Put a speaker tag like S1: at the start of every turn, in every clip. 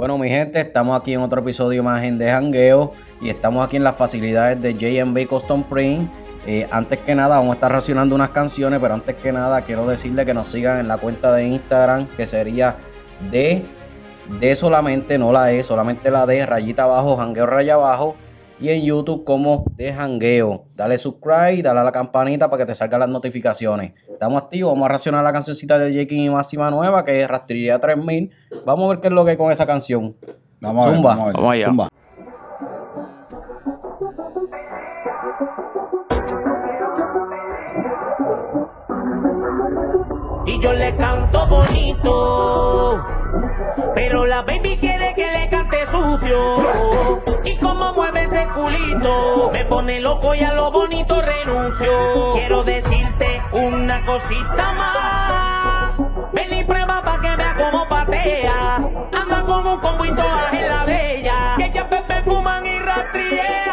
S1: Bueno, mi gente, estamos aquí en otro episodio más en De Jangueo y estamos aquí en las facilidades de JB Custom Print. Eh, antes que nada, vamos a estar racionando unas canciones, pero antes que nada, quiero decirle que nos sigan en la cuenta de Instagram, que sería de, de solamente, no la E, solamente la D, rayita abajo, jangueo raya abajo y en YouTube como de jangueo. Dale subscribe, dale a la campanita para que te salgan las notificaciones. Estamos activos, vamos a racionar la cancioncita de J. y Máxima Nueva, que es Rastrería 3000. Vamos a ver qué es lo que hay con esa canción.
S2: Vamos a ver,
S1: Zumba.
S2: vamos a ver.
S3: Vamos allá.
S2: Zumba.
S4: Yo le canto bonito. Pero la baby quiere que le cante sucio. Y como mueve ese culito, me pone loco y a lo bonito renuncio. Quiero decirte una cosita más. Ven y prueba pa' que vea cómo patea. Anda con un combo y todas en la de ella. Que ella bebe, fuman y rastrea.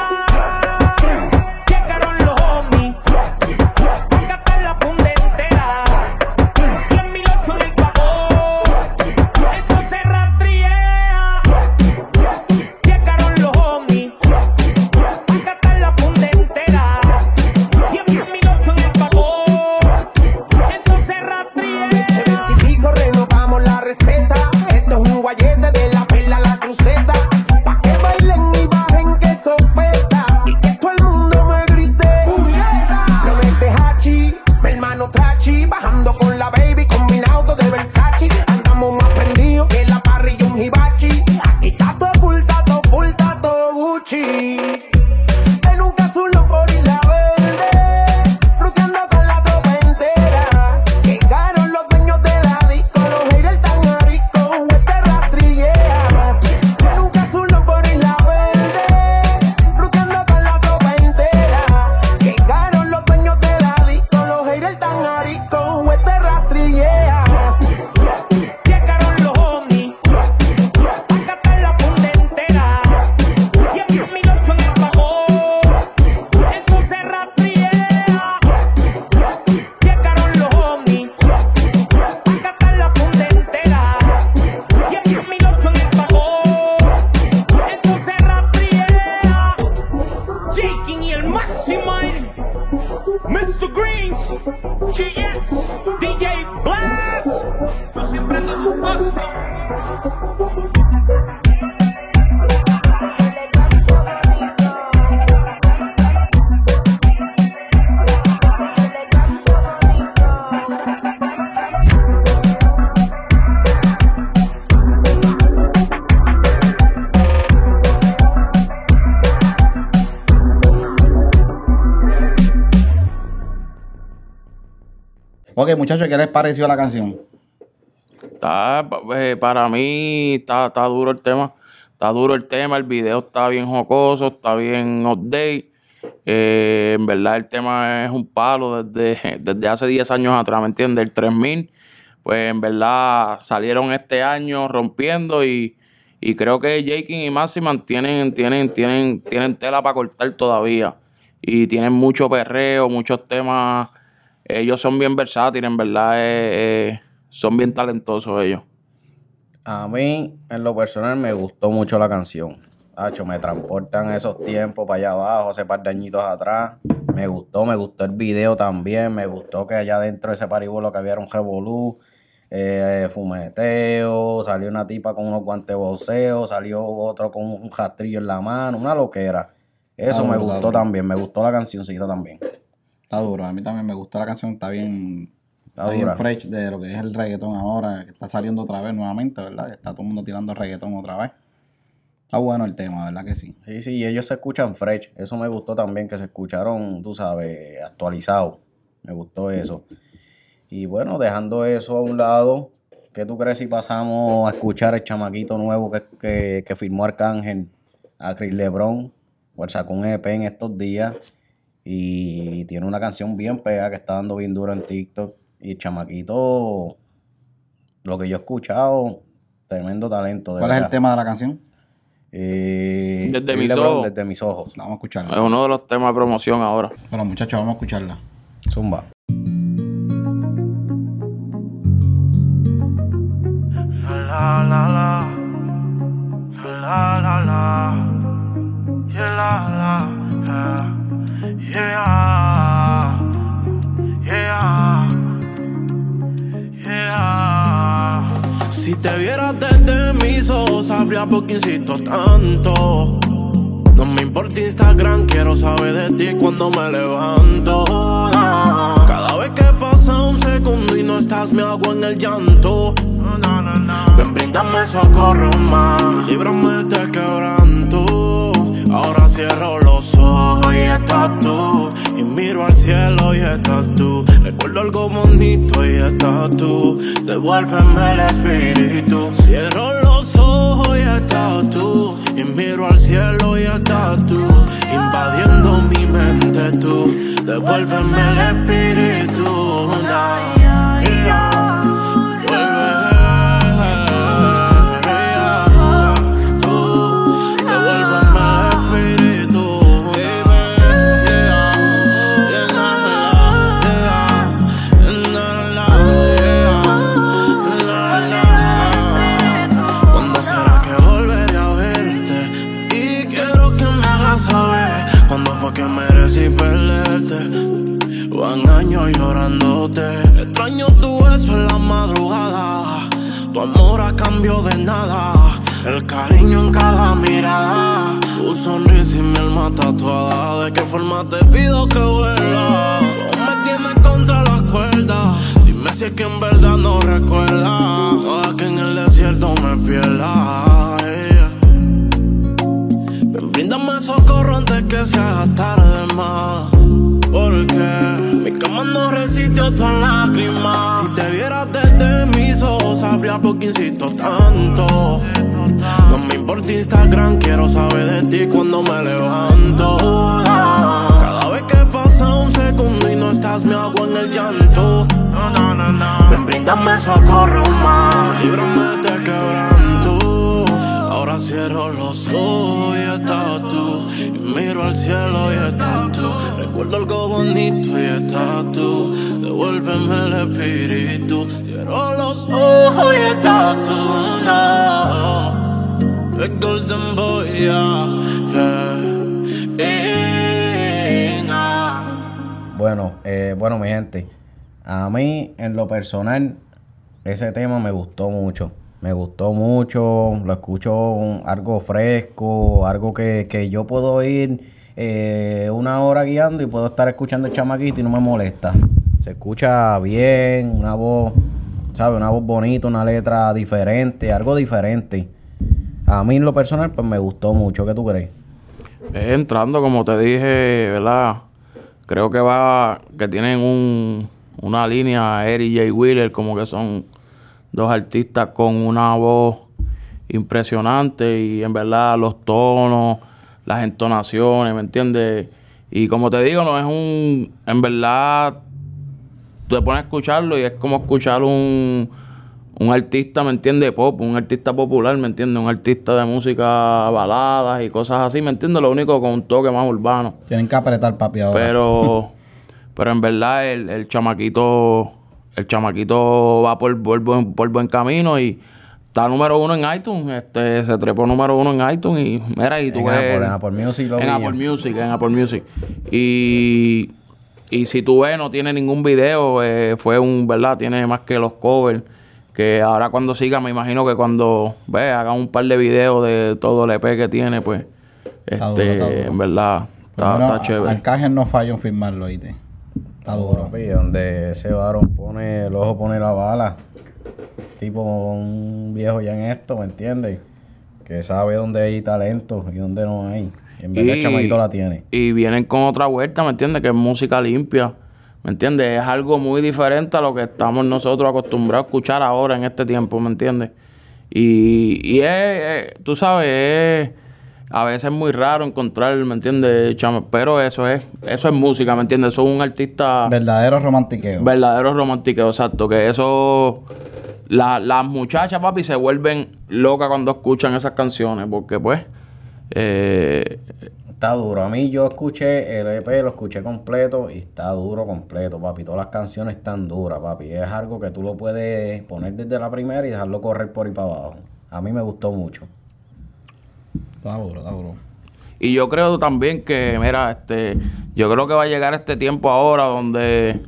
S2: Ok, muchachos, ¿qué les pareció la canción?
S3: Está, eh, para mí está, está duro el tema. Está duro el tema, el video está bien jocoso, está bien update. Eh, en verdad el tema es un palo desde, desde hace 10 años atrás, ¿me entiendes? El 3000, pues en verdad salieron este año rompiendo y, y creo que Jakin y Maximan tienen, tienen, tienen, tienen tela para cortar todavía. Y tienen mucho perreo, muchos temas. Ellos son bien versátiles, en verdad eh, eh, son bien talentosos ellos.
S1: A mí, en lo personal, me gustó mucho la canción. Hacho, me transportan esos tiempos para allá abajo, hace par de añitos atrás. Me gustó, me gustó el video también. Me gustó que allá dentro de ese paribolo que había un revolú, eh, fumeteo, salió una tipa con unos guantes de boxeo, salió otro con un rastrillo en la mano, una loquera. Eso
S2: Ah,
S1: me gustó también, me gustó la cancioncita también.
S2: Está duro. A mí también me gusta la canción. Está bien,
S1: Está
S2: está bien fresh de lo que es el reggaetón ahora, que está saliendo otra vez nuevamente, ¿verdad? Está todo el mundo tirando reggaetón otra vez. Está bueno el tema, ¿verdad que sí?
S1: Sí, sí, y ellos se escuchan fresh. Eso me gustó también, que se escucharon, tú sabes, actualizados. Me gustó eso. Y bueno, dejando eso a un lado, ¿qué tú crees si pasamos a escuchar el chamaquito nuevo que, que, que firmó Arcángel, a Chris Lebron? Pues sacó un EP en estos días y tiene una canción bien pega que está dando bien duro en TikTok. Y el chamaquito, lo que yo he escuchado, tremendo talento. De
S2: ¿Cuál es el
S1: verdad.
S2: tema de la canción?
S1: Eh,
S3: Desde mis
S1: Lebron,
S3: ojos.
S1: Desde mis ojos.
S2: Vamos a
S3: Es
S2: escucharla.
S3: uno de los temas de promoción ahora.
S2: Bueno, muchachos, vamos a escucharla.
S1: Zumba.
S4: La la la.
S3: la la. Yeah, la la. Yeah. Yeah. Yeah.
S5: Si te vieras desde mis ojos, sabría por qué insisto tanto. No me importa Instagram, quiero saber de ti cuando me levanto. Cada vez que pasa un segundo y no estás, me hago en el llanto. Ven, brindame socorro más, líbrame de este quebranto. Ahora cierro los ojos y estás tú. Cielo y estás tú. Recuerdo algo bonito y estás tú. Devuélveme el espíritu. Cierro los ojos y estás tú. Y miro al cielo y estás tú. Invadiendo mi mente tú. Devuélveme el espíritu. Cambio de nada. El cariño en cada mirada. Tu sonrisa y mi alma tatuada. ¿De qué forma te pido que vuelva? Tú me tienes contra las cuerdas. Dime si es que en verdad no recuerdas. No es que en el desierto me pierda. yeah. Ven, bríndame socorro antes que se haga tarde más. Porque mi cama no resistió tus lágrimas. Si te ojos, tanto. No me importa Instagram, quiero saber de ti cuando me levanto. Cada vez que pasa un segundo y no estás, me hago en el llanto. Ven, bríndame socorro más, líbrame de cierro los ojos y estás tú. Y miro al cielo y estás tú. Recuerdo algo bonito y estás tú. Devuélveme el espíritu. Cierro los ojos y estás tú. No. Golden Boy, yeah. yeah.
S1: Bueno, eh, bueno, mi gente, a mí en lo personal ese tema me gustó mucho. Me gustó mucho, lo escucho algo fresco, algo que, que yo puedo ir eh, una hora guiando y puedo estar escuchando el chamaquito y no me molesta. Se escucha bien, una voz, ¿sabes? Una voz bonita, una letra diferente, algo diferente. A mí en lo personal pues me gustó mucho, ¿qué tú crees?
S3: Entrando, como te dije, ¿verdad? Creo que va, que tienen un, una línea, Eric J. Wheeler, como que son dos artistas con una voz impresionante y en verdad los tonos, las entonaciones, ¿me entiendes? Y como te digo, no es un, en verdad, tú te pones a escucharlo y es como escuchar un, un artista, ¿me entiendes? Pop, un artista popular, ¿me entiendes? Un artista de música baladas y cosas así, ¿me entiendes? Lo único con un toque más urbano.
S2: Tienen que apretar papi ahora.
S3: Pero, pero en verdad el, el chamaquito, el chamaquito va por, por buen, por buen camino y está número uno en iTunes, este, se trepó número uno en iTunes y mira, y tú
S1: En
S3: ves-
S1: Apple, en Apple Music lo
S3: en
S1: vi
S3: Apple
S1: yo.
S3: Music, en Apple Music. Y, y si tú ves, no tiene ningún video, eh, fue un, ¿verdad? Tiene más que los covers. Que ahora cuando siga, me imagino que cuando ve, haga un par de videos de todo el EP que tiene, pues,
S2: Está
S3: este,
S2: duro, está duro.
S3: en verdad, está, está chévere.
S2: Arcángel no falló en firmarlo, ¿oíste? Está duro.
S1: Papi, donde ese varón pone el ojo, pone la bala. Tipo un viejo ya en esto, ¿me entiendes? Que sabe dónde hay talento y dónde no hay. Y en verdad el chamaquito la tiene.
S3: y vienen con otra vuelta, ¿me entiendes? Que es música limpia, ¿me entiendes? Es algo muy diferente a lo que estamos nosotros acostumbrados a escuchar ahora en este tiempo, ¿me entiendes? Y, y es, es- tú sabes, es, a veces es muy raro encontrar, ¿me entiendes? Pero eso es, eso es música, ¿me entiendes? Eso es un artista
S2: Verdadero romantiqueo.
S3: verdadero romántico, exacto. Que eso, la- las muchachas, papi, se vuelven locas cuando escuchan esas canciones, porque pues... Eh,
S1: Está duro. A mí yo escuché el EP, lo escuché completo y está duro completo, papi. Todas las canciones están duras, papi. Es algo que tú lo puedes poner desde la primera y dejarlo correr por ahí para abajo. A mí me gustó mucho.
S2: Está duro, está duro.
S3: Y yo creo también que, mira, este, yo creo que va a llegar este tiempo ahora donde,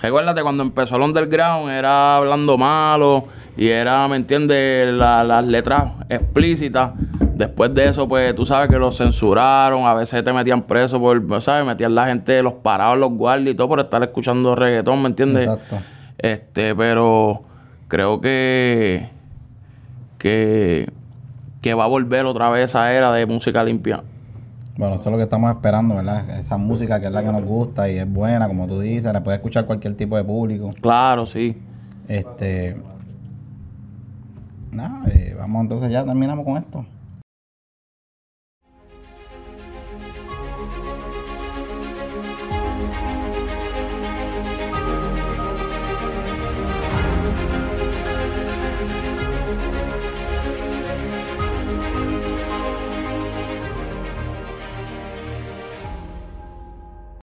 S3: recuérdate, cuando empezó el underground era hablando malo y era, ¿me entiendes?, La- las letras explícitas. Después de eso, pues tú sabes que los censuraron, a veces te metían preso por, ¿sabes? Metían la gente, los parados, los guardias y todo por estar escuchando reggaetón, ¿me entiendes?
S2: Exacto.
S3: Este, pero creo que, que, que va a volver otra vez esa era de música limpia.
S2: Bueno, eso es lo que estamos esperando, ¿verdad? Esa música que es la que nos gusta y es buena, como tú dices, la puede escuchar cualquier tipo de público.
S3: Claro, sí.
S2: Este. Nada, eh, vamos entonces ya terminamos con esto.